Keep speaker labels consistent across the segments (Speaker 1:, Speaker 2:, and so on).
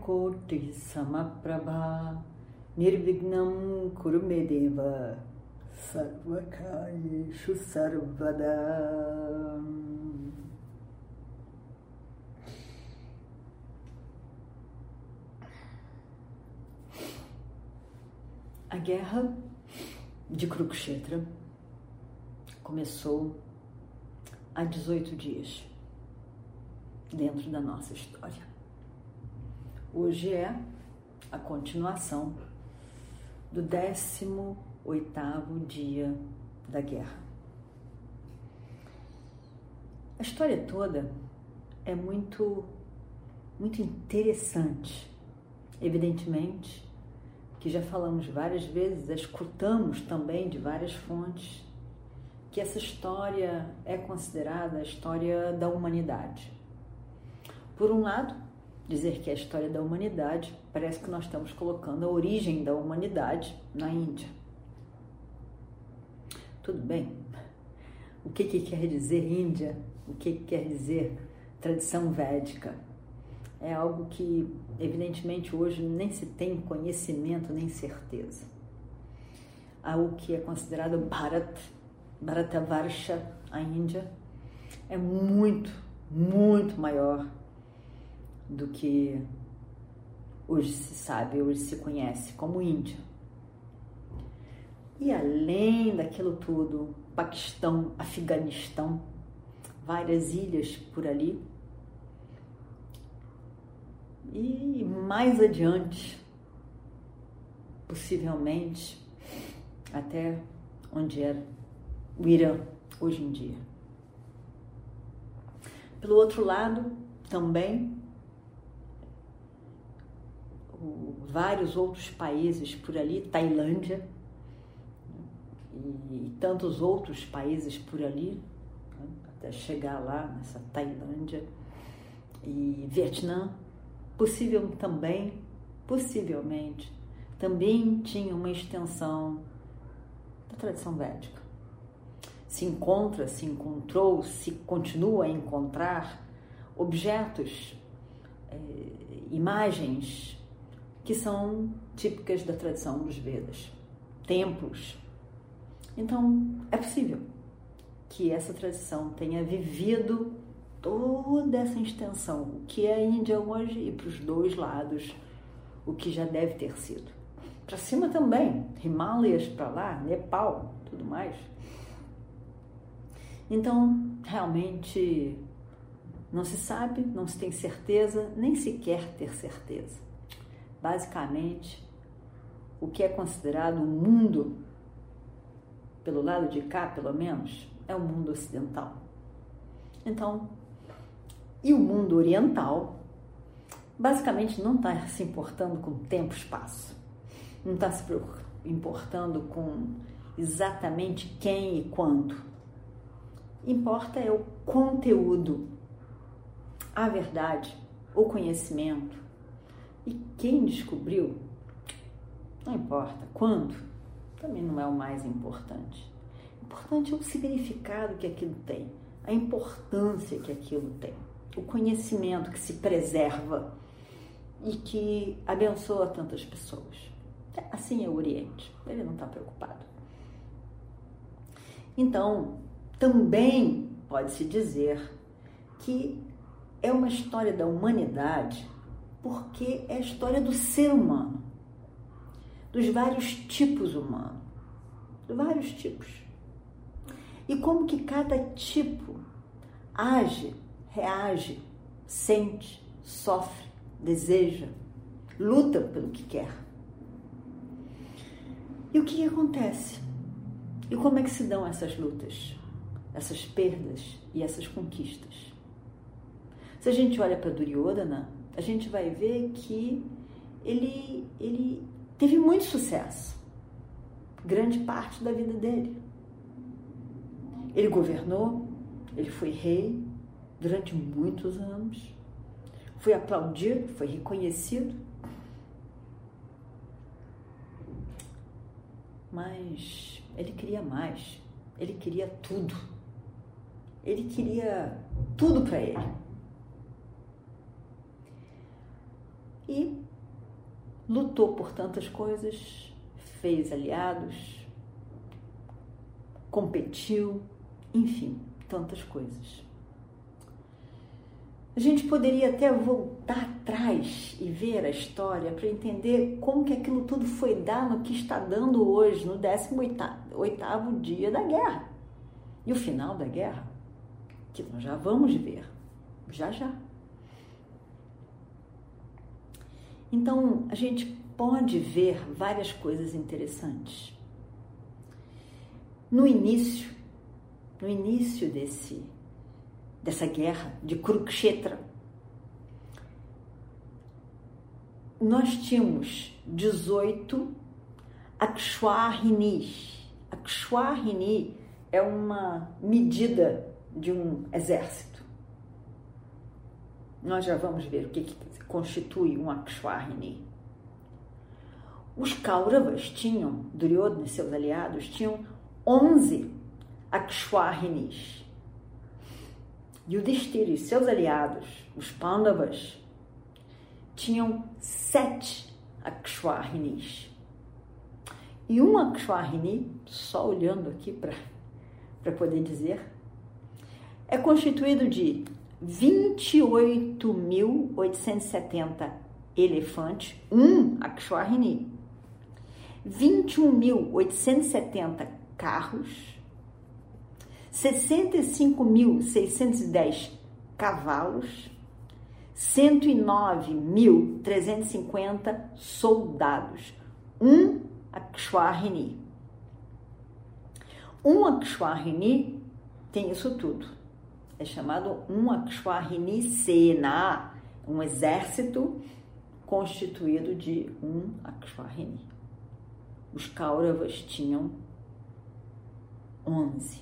Speaker 1: Suryakoti Samaprabha Nirvignam Kurumedeva Sarvakayeshu Sarvada A guerra de Kurukshetra começou há 18 dias dentro da nossa história. Hoje é a continuação do 18 dia da guerra. A história toda é muito muito interessante. Evidentemente, que já falamos várias vezes, escutamos também de várias fontes, que essa história é considerada a história da humanidade. Por um lado, dizer que é a história da humanidade, parece que nós estamos colocando a origem da humanidade na Índia. Tudo bem. O que, que quer dizer Índia? O que, que quer dizer tradição védica? é algo que, evidentemente, hoje nem se tem conhecimento nem certeza. Algo que é considerado Bharat, Bharatavarsha, a Índia, é muito, muito maior do que hoje se sabe, hoje se conhece como Índia. E além daquilo tudo, Paquistão, Afeganistão, várias ilhas por ali, e mais adiante, possivelmente, até onde era o Irã hoje em dia. Pelo outro lado, também vários outros países por ali, Tailândia e, e tantos outros países por ali, né, até chegar lá nessa Tailândia e Vietnã possível também, possivelmente, também tinha uma extensão da tradição védica. Se encontra, se encontrou, se continua a encontrar objetos, é, imagens que são típicas da tradição dos Vedas, templos. Então, é possível que essa tradição tenha vivido toda essa extensão, o que é a Índia hoje e para os dois lados, o que já deve ter sido. Para cima também, Himalayas para lá, Nepal, tudo mais. Então, realmente, não se sabe, não se tem certeza, nem se quer ter certeza. Basicamente, o que é considerado o um mundo, pelo lado de cá, pelo menos, é o mundo ocidental. Então, e o mundo oriental basicamente não está se importando com tempo e espaço, não está se importando com exatamente quem e quando. Importa é o conteúdo, a verdade, o conhecimento. E quem descobriu, não importa quando, também não é o mais importante. O importante é o significado que aquilo tem, a importância que aquilo tem o conhecimento que se preserva e que abençoa tantas pessoas. Assim é o Oriente, ele não está preocupado. Então, também pode-se dizer que é uma história da humanidade porque é a história do ser humano, dos vários tipos humanos, dos vários tipos. E como que cada tipo age reage, sente, sofre, deseja, luta pelo que quer. E o que, que acontece? E como é que se dão essas lutas, essas perdas e essas conquistas? Se a gente olha para Duryodhana, a gente vai ver que ele, ele teve muito sucesso, grande parte da vida dele. Ele governou, ele foi rei durante muitos anos, foi aplaudido, foi reconhecido. Mas ele queria mais, ele queria tudo. Ele queria tudo para ele. E lutou por tantas coisas, fez aliados, competiu, enfim, tantas coisas. A gente poderia até voltar atrás e ver a história para entender como que aquilo tudo foi dar no que está dando hoje, no 18º dia da guerra. E o final da guerra, que nós já vamos ver, já já. Então, a gente pode ver várias coisas interessantes. No início, no início desse dessa guerra de Kurukshetra, nós tínhamos 18 Akshwahinis. Akshwahini é uma medida de um exército. Nós já vamos ver o que, que constitui um Akshwahini. Os Kauravas tinham, Duryodhana e seus aliados, tinham 11 Akshwahinis. E o Destira e seus aliados, os Pandavas, tinham sete Akshwahinis. E um Akshwahini, só olhando aqui para poder dizer, é constituído de 28.870 elefantes, um Akshwahini, 21.870 carros, 65.610 cavalos, 109.350 soldados, um Akshwarini. Um Akshwarini tem isso tudo. É chamado um Akshwarini Sena, um exército constituído de um Akshwarini. Os Kauravas tinham 11.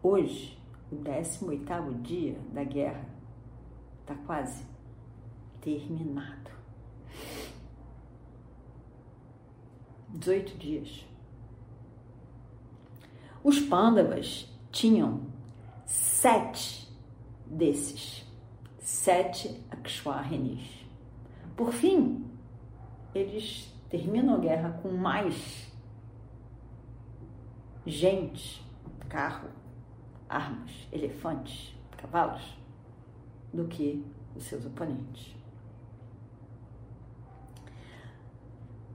Speaker 1: Hoje, o 18º dia da guerra está quase terminado. 18 dias. Os pândavas tinham sete desses, sete Akshwahinis. Por fim, eles terminam a guerra com mais gente, carro, armas, elefantes, cavalos, do que os seus oponentes.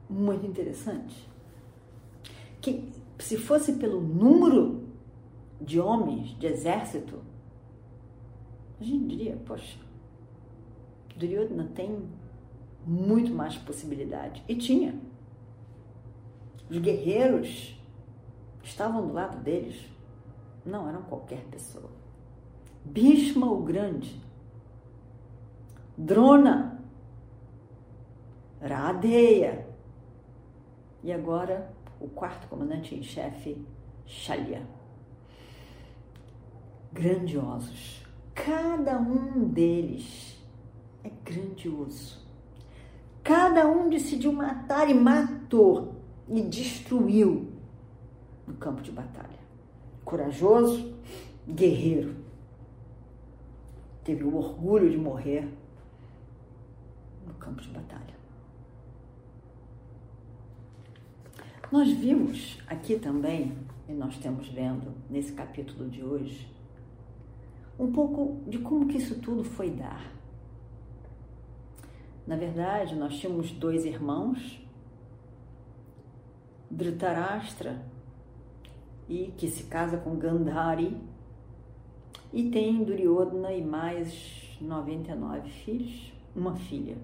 Speaker 1: Muito interessante. Que se fosse pelo número de homens de exército, a gente diria, poxa, Duryodhana tem muito mais possibilidade. E tinha. Os guerreiros estavam do lado deles não eram qualquer pessoa. Bhishma o Grande, Drona, Radeya e agora o quarto comandante em chefe, Shalya. Grandiosos. Cada um deles é grandioso. Cada um decidiu matar e matou e destruiu no campo de batalha. Corajoso, guerreiro. Teve o orgulho de morrer no campo de batalha. Nós vimos aqui também, e nós estamos vendo nesse capítulo de hoje, um pouco de como que isso tudo foi dar. Na verdade, nós tínhamos dois irmãos, Dhritarashtra e que se casa com Gandhari e tem Duryodhana e mais 99 filhos, uma filha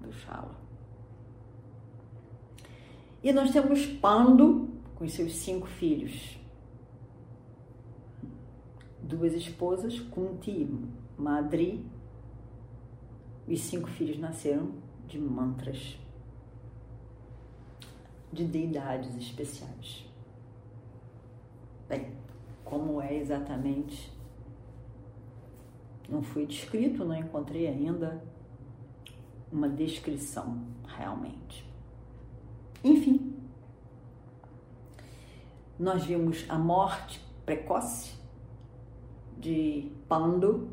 Speaker 1: do Shala. E nós temos Pando com seus cinco filhos, duas esposas, Kunti Madri, e cinco filhos nasceram de mantras. de deidades especiais. Bem, como é exatamente? Não foi descrito, não encontrei ainda uma descrição realmente. Enfim, nós vimos a morte precoce de Pandu,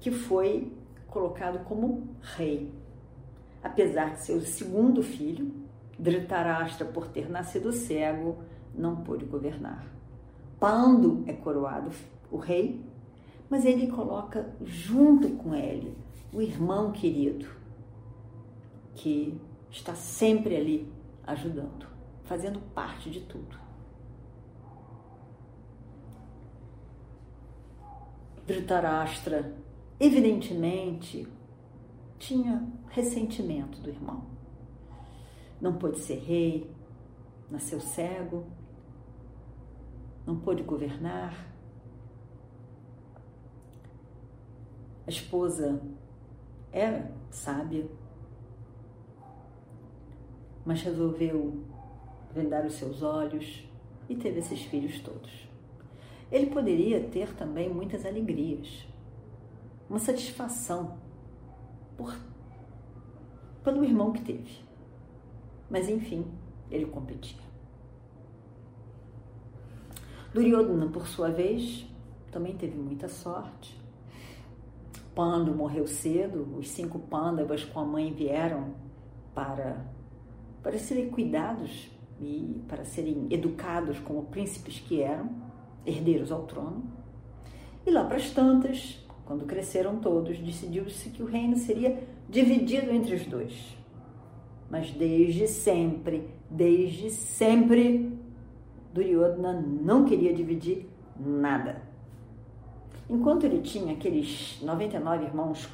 Speaker 1: que foi colocado como rei. Apesar de ser o segundo filho, Dhritarashtra, por ter nascido cego, não pôde governar. Pandu é coroado o rei, mas ele coloca junto com ele o irmão querido, que está sempre ali ajudando, fazendo parte de tudo. Dhritarashtra, evidentemente, tinha ressentimento do irmão. Não pôde ser rei, nasceu cego, não pôde governar. A esposa era sábia, mas resolveu vendar os seus olhos e teve esses filhos todos ele poderia ter também muitas alegrias, uma satisfação por, pelo irmão que teve. Mas enfim, ele competia. Duryodhana, por sua vez, também teve muita sorte. Pando morreu cedo, os cinco pândavas com a mãe vieram para, para serem cuidados e para serem educados como príncipes que eram herdeiros ao trono. E lá para as tantas, quando cresceram todos, decidiu-se que o reino seria dividido entre os dois. Mas desde sempre, desde sempre, Duryodhana não queria dividir nada. Enquanto ele tinha aqueles 99 irmãos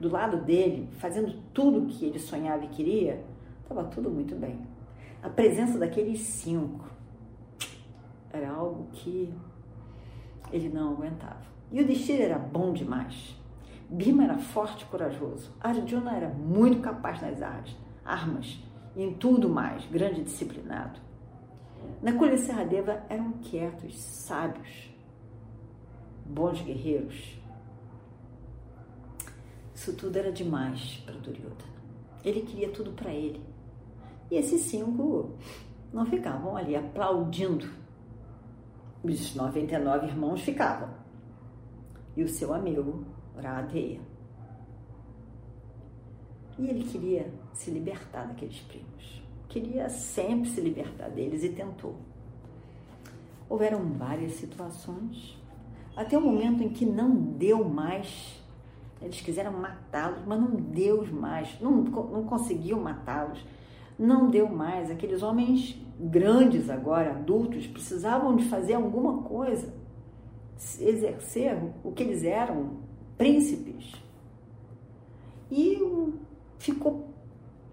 Speaker 1: do lado dele, fazendo tudo o que ele sonhava e queria, estava tudo muito bem. A presença daqueles cinco era algo que ele não aguentava. E o destino era bom demais. Bima era forte e corajoso. Arjuna era muito capaz nas artes, armas e em tudo mais, grande e disciplinado. Nakula e Serradeva eram quietos, sábios, bons guerreiros. Isso tudo era demais para Duryodhana. Ele queria tudo para ele. E esses cinco não ficavam ali aplaudindo os 99 irmãos ficavam. E o seu amigo, Radheya. E ele queria se libertar daqueles primos. Queria sempre se libertar deles e tentou. Houveram várias situações, até o momento em que não deu mais. Eles quiseram matá-los, mas não deu mais, não, não conseguiu matá-los não deu mais. Aqueles homens grandes agora, adultos, precisavam de fazer alguma coisa, exercer o que eles eram, príncipes. E ficou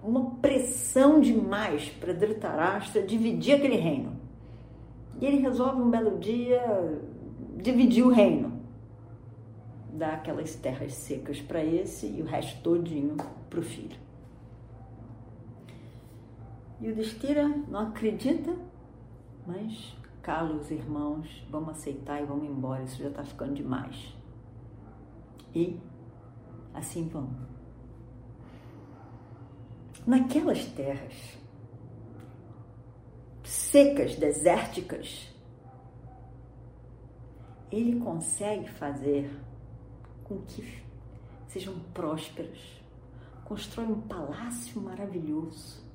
Speaker 1: uma pressão demais para Dhritarashtra dividir aquele reino. E ele resolve um belo dia dividir o reino. Dá aquelas terras secas para esse e o resto todinho para o filho. E o Destira não acredita, mas cala os irmãos, vamos aceitar e vamos embora, isso já está ficando demais. E assim vão. Naquelas terras secas, desérticas, ele consegue fazer com que sejam prósperas, constrói um palácio maravilhoso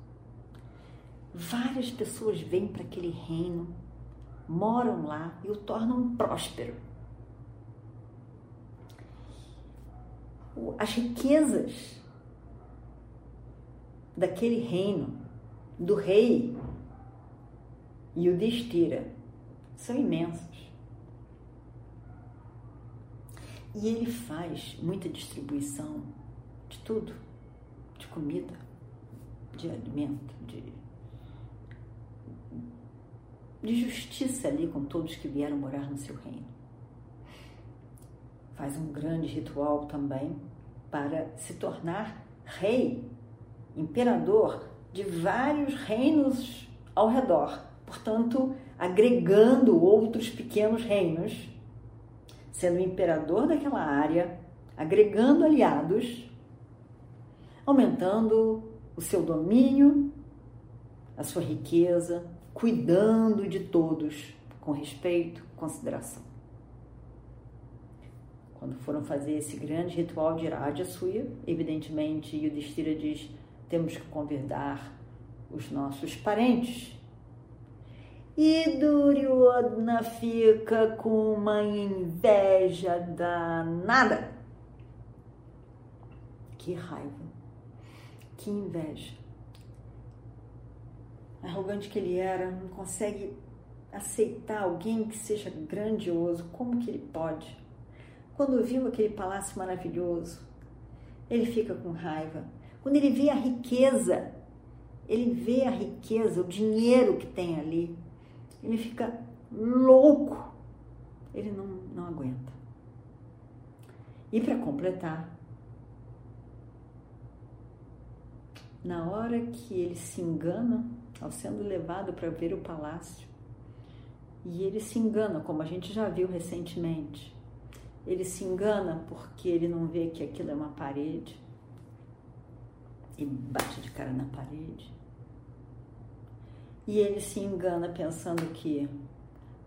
Speaker 1: Várias pessoas vêm para aquele reino, moram lá e o tornam próspero. As riquezas daquele reino, do rei e o destira, são imensas. E ele faz muita distribuição de tudo, de comida, de alimento, de de justiça ali com todos que vieram morar no seu reino. Faz um grande ritual também para se tornar rei, imperador de vários reinos ao redor, portanto, agregando outros pequenos reinos, sendo imperador daquela área, agregando aliados, aumentando o seu domínio, a sua riqueza, cuidando de todos com respeito, consideração. Quando foram fazer esse grande ritual de Rajasuya, evidentemente Yudhishthira diz: temos que convidar os nossos parentes. E Duryodhana fica com uma inveja danada. Que raiva, que inveja. Arrogante que ele era, não consegue aceitar alguém que seja grandioso. Como que ele pode? Quando viu aquele palácio maravilhoso, ele fica com raiva. Quando ele vê a riqueza, ele vê a riqueza, o dinheiro que tem ali, ele fica louco. Ele não, não aguenta. E para completar, na hora que ele se engana, ao sendo levado para ver o palácio, e ele se engana, como a gente já viu recentemente, ele se engana porque ele não vê que aquilo é uma parede e bate de cara na parede. E ele se engana pensando que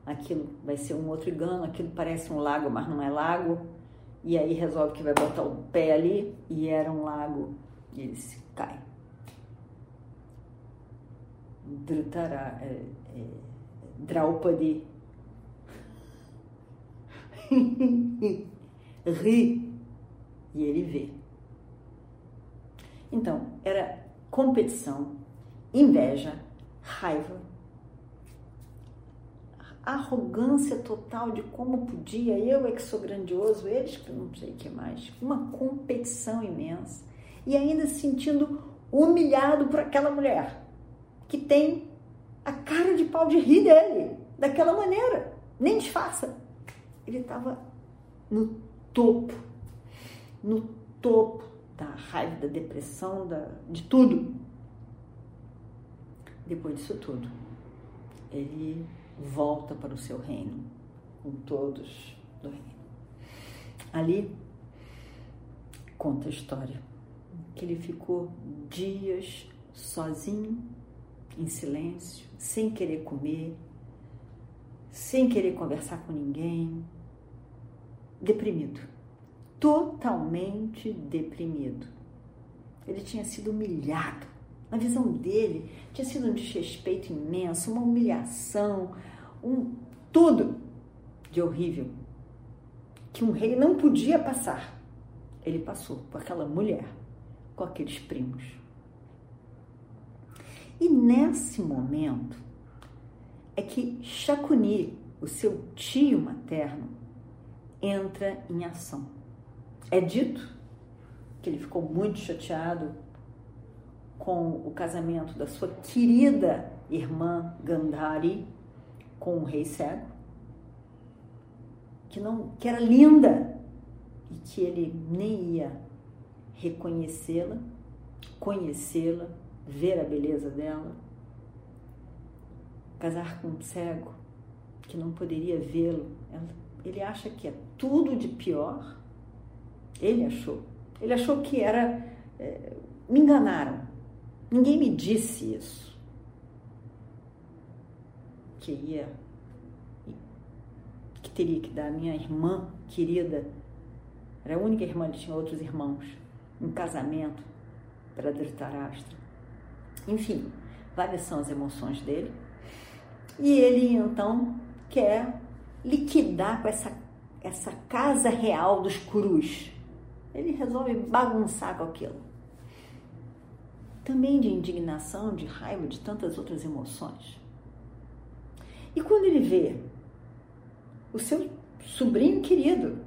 Speaker 1: aquilo vai ser um outro engano, aquilo parece um lago, mas não é lago. E aí resolve que vai botar o pé ali e era um lago e ele se cai. Drutara, é, é, Draupadi. Ri. E ele vê. Então, era competição, inveja, raiva, arrogância total de como podia, eu é que sou grandioso, eles que não sei o que mais, uma competição imensa. E ainda se sentindo humilhado por aquela mulher que tem a cara de pau de rir dele daquela maneira, nem disfarça ele estava no topo, no topo da raiva, da depressão, da, de tudo. Depois disso tudo, ele volta para o seu reino, com todos do reino. Ali conta a história que ele ficou dias sozinho, em silêncio, sem querer comer, sem querer conversar com ninguém, deprimido, totalmente deprimido. Ele tinha sido humilhado. Na visão dele, tinha sido um desrespeito imenso, uma humilhação, um tudo de horrível que um rei não podia passar. Ele passou por aquela mulher, com aqueles primos. E nesse momento é que Shakuni, o seu tio materno, entra em ação. É dito que ele ficou muito chateado com o casamento da sua querida irmã Gandhari com o rei cego, que não que era linda e que ele nem ia reconhecê-la, conhecê-la, ver a beleza dela. Casar com um cego que não poderia vê-lo, ele acha que é tudo de pior. Ele achou. Ele achou que era. É, me enganaram. Ninguém me disse isso. Que ia. Que teria que dar a minha irmã querida. Era a única irmã, ele tinha outros irmãos. Um casamento para Dhritarashtra. Enfim, várias são as emoções dele. E ele então quer liquidar com essa, essa casa real dos curus. Ele resolve bagunçar com aquilo. Também de indignação, de raiva, de tantas outras emoções. E quando ele vê o seu sobrinho querido,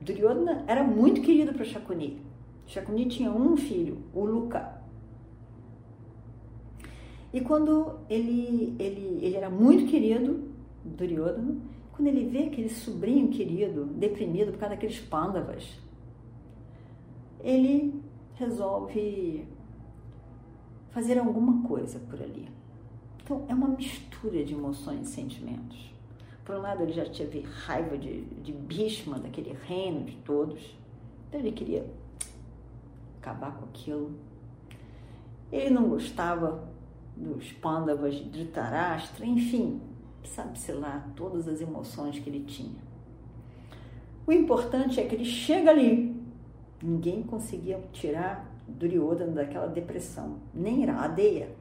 Speaker 1: Duryodhana era muito querido para Shakuni. Shakuni tinha um filho, o Luka. E quando ele, ele, ele era muito querido, Duryodhana, quando ele vê aquele sobrinho querido deprimido por causa daqueles pândavas, ele resolve fazer alguma coisa por ali. Então, é uma mistura de emoções e sentimentos. Por um lado, ele já teve raiva de, de Bhishma, daquele reino de todos. Então, ele queria acabar com aquilo. Ele não gostava dos Pandavas de Dhritarashtra, enfim, sabe-se lá todas as emoções que ele tinha. O importante é que ele chega ali. Ninguém conseguia tirar Duryodhana daquela depressão, nem Iradeya.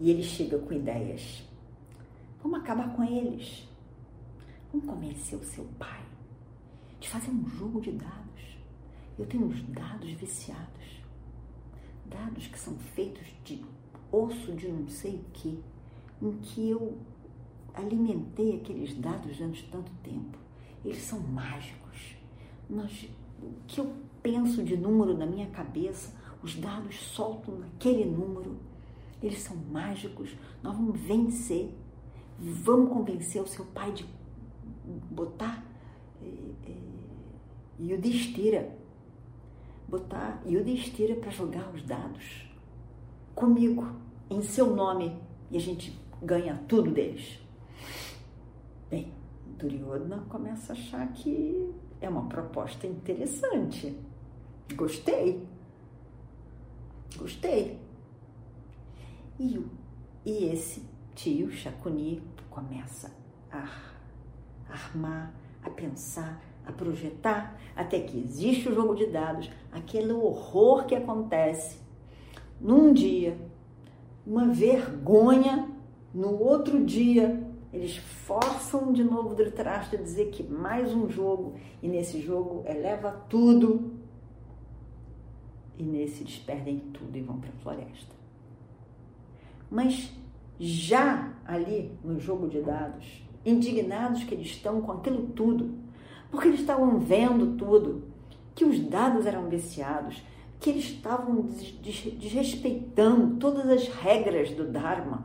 Speaker 1: E ele chega com ideias. Vamos acabar com eles. Vamos convencer o seu pai de fazer um jogo de dados. Eu tenho uns dados viciados. Dados que são feitos de osso de não sei o que, em que eu alimentei aqueles dados durante tanto tempo. Eles são mágicos. Nós, o que eu penso de número na minha cabeça, os dados soltam naquele número. Eles são mágicos. Nós vamos vencer. Vamos convencer o seu pai de botar é, é, Yudhishthira. Botar Yudhishthira para jogar os dados comigo, em seu nome. E a gente ganha tudo deles. Bem, Duryodhana começa a achar que é uma proposta interessante. Gostei. Gostei. E, e esse tio Chacuni começa a armar, a pensar, a projetar, até que existe o jogo de dados, aquele horror que acontece num dia, uma vergonha, no outro dia eles forçam de novo o Dhritarashtra a dizer que mais um jogo, e nesse jogo eleva tudo, e nesse eles perdem tudo e vão para a floresta. Mas já ali no jogo de dados, indignados que eles estão com aquilo tudo, porque eles estavam vendo tudo, que os dados eram viciados, que eles estavam desrespeitando todas as regras do Dharma,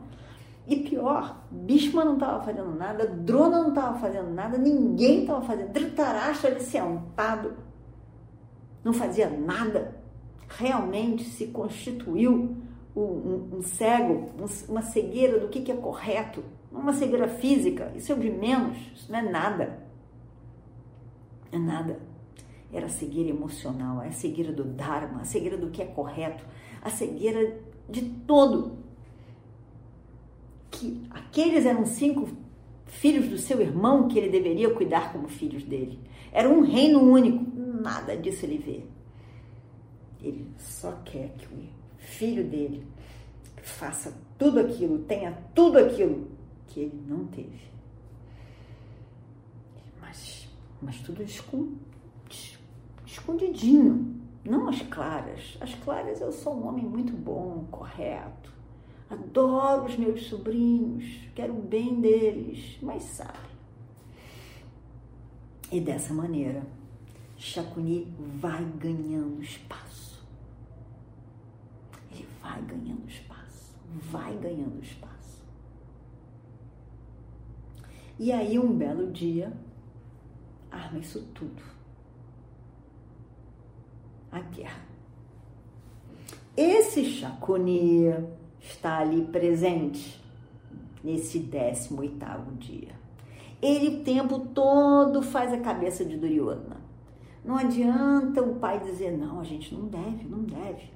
Speaker 1: e pior, Bhishma não estava fazendo nada, Drona não estava fazendo nada, ninguém estava fazendo. Dhritarashtra ali sentado, não fazia nada. Realmente se constituiu um, um, um cego, um, uma cegueira do que, que é correto. Uma cegueira física, isso é o de menos, isso não é nada. É nada. Era a cegueira emocional, a cegueira do Dharma, a cegueira do que é correto, a cegueira de todo que aqueles eram cinco filhos do seu irmão que ele deveria cuidar como filhos dele. Era um reino único, nada disso ele vê. Ele só quer que o filho dele faça tudo aquilo, tenha tudo aquilo que ele não teve. Mas, tudo escondidinho, não as claras. As claras eu sou um homem muito bom, correto Adoro os meus sobrinhos, quero o bem deles, mas sabe. E dessa maneira, Chacuni vai ganhando espaço. Ele vai ganhando espaço, vai ganhando espaço. E aí, um belo dia, arma isso tudo. A guerra. Esse Chacuni está ali presente nesse 18 dia. Ele o tempo todo faz a cabeça de Duryodhana. Não adianta o pai dizer, não, a gente não deve, não deve.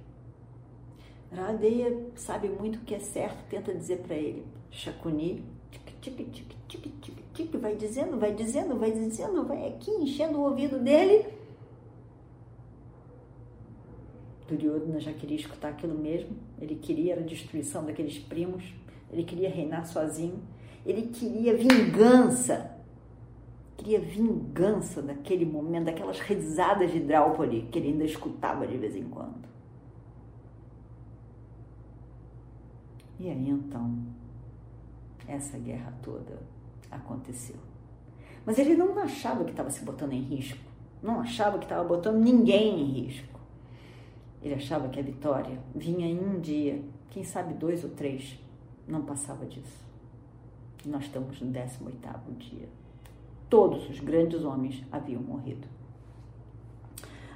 Speaker 1: Radeia sabe muito o que é certo, tenta dizer para ele. Shakuni, tic, tic, tic, tic, tic, vai dizendo, vai dizendo, vai dizendo, vai aqui enchendo o ouvido dele. Duryodhana já queria escutar aquilo mesmo, ele queria a destruição daqueles primos, ele queria reinar sozinho, ele queria vingança, queria vingança daquele momento, daquelas risadas de Draupadi que ele ainda escutava de vez em quando. E aí então, essa guerra toda aconteceu. Mas ele não achava que estava se botando em risco, não achava que estava botando ninguém em risco. Ele achava que a vitória vinha em um dia, quem sabe dois ou três, não passava disso. Nós estamos no 18 dia. Todos os grandes homens haviam morrido.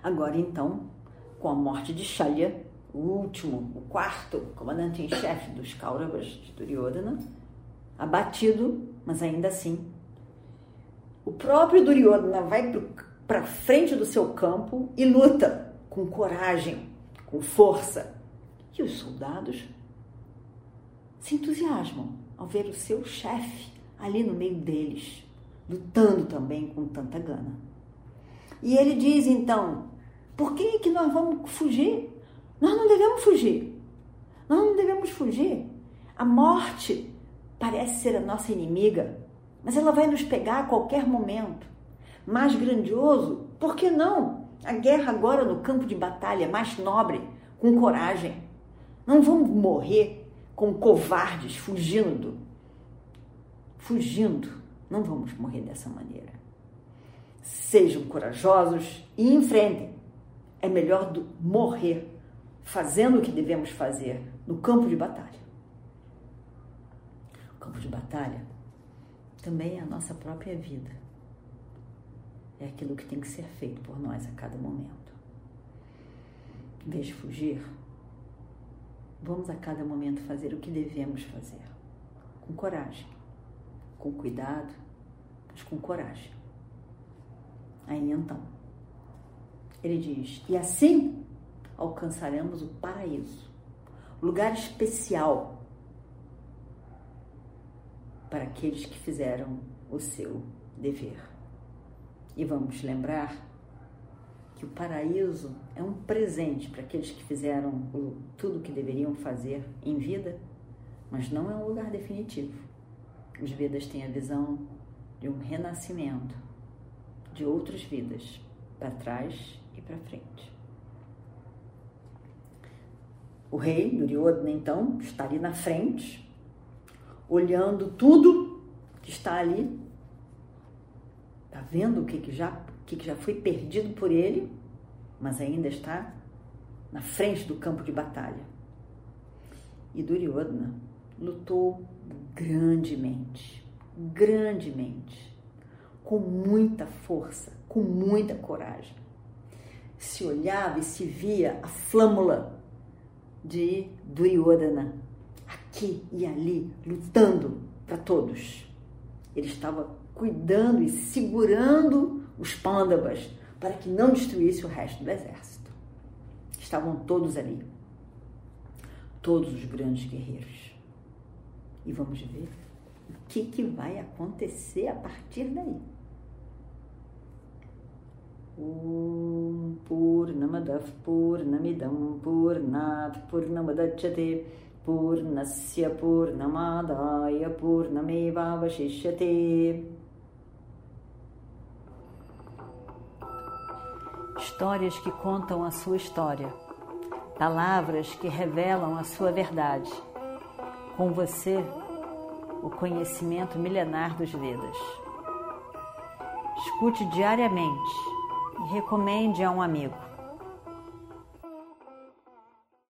Speaker 1: Agora então, com a morte de Shalya, o último, o quarto comandante em chefe dos Kauravas de Duryodhana, abatido, mas ainda assim. O próprio Duryodhana vai para frente do seu campo e luta com coragem, com força. E os soldados se entusiasmam ao ver o seu chefe ali no meio deles, lutando também com tanta gana. E ele diz então: por que, que nós vamos fugir? Nós não devemos fugir. Nós não devemos fugir. A morte parece ser a nossa inimiga, mas ela vai nos pegar a qualquer momento. Mais grandioso, por que não? A guerra agora no campo de batalha, mais nobre, com coragem. Não vamos morrer como covardes, fugindo. Fugindo. Não vamos morrer dessa maneira. Sejam corajosos e enfrentem. É melhor do morrer fazendo o que devemos fazer no campo de batalha. Campo de batalha também é a nossa própria vida. É aquilo que tem que ser feito por nós a cada momento. Em vez de fugir, Vamos a cada momento fazer o que devemos fazer, com coragem, com cuidado, mas com coragem. Aí então, ele diz: e assim alcançaremos o paraíso, lugar especial para aqueles que fizeram o seu dever. E vamos lembrar que o paraíso é um presente para aqueles que fizeram o, tudo o que deveriam fazer em vida, mas não é um lugar definitivo. Os Vedas têm a visão de um renascimento, de outras vidas, para trás e para frente. O rei Duryodhana, então, está ali na frente, olhando tudo que está ali, está vendo o que, que já que já foi perdido por ele, mas ainda está na frente do campo de batalha. E Duryodhana lutou grandemente, grandemente, com muita força, com muita coragem. Se olhava e se via a flâmula de Duryodhana aqui e ali, lutando para todos. Ele estava cuidando e segurando os pândavas, para que não destruísse o resto do exército. Estavam todos ali, todos os grandes guerreiros. E vamos ver o que, que vai acontecer a partir daí. Om Purnamadav Purnamidam Purnat Purnamadachyate Purnamadaya Purnameva Vashishyate histórias que contam a sua história, palavras que revelam a sua verdade. Com você, o conhecimento milenar dos Vedas. Escute diariamente e recomende a um amigo.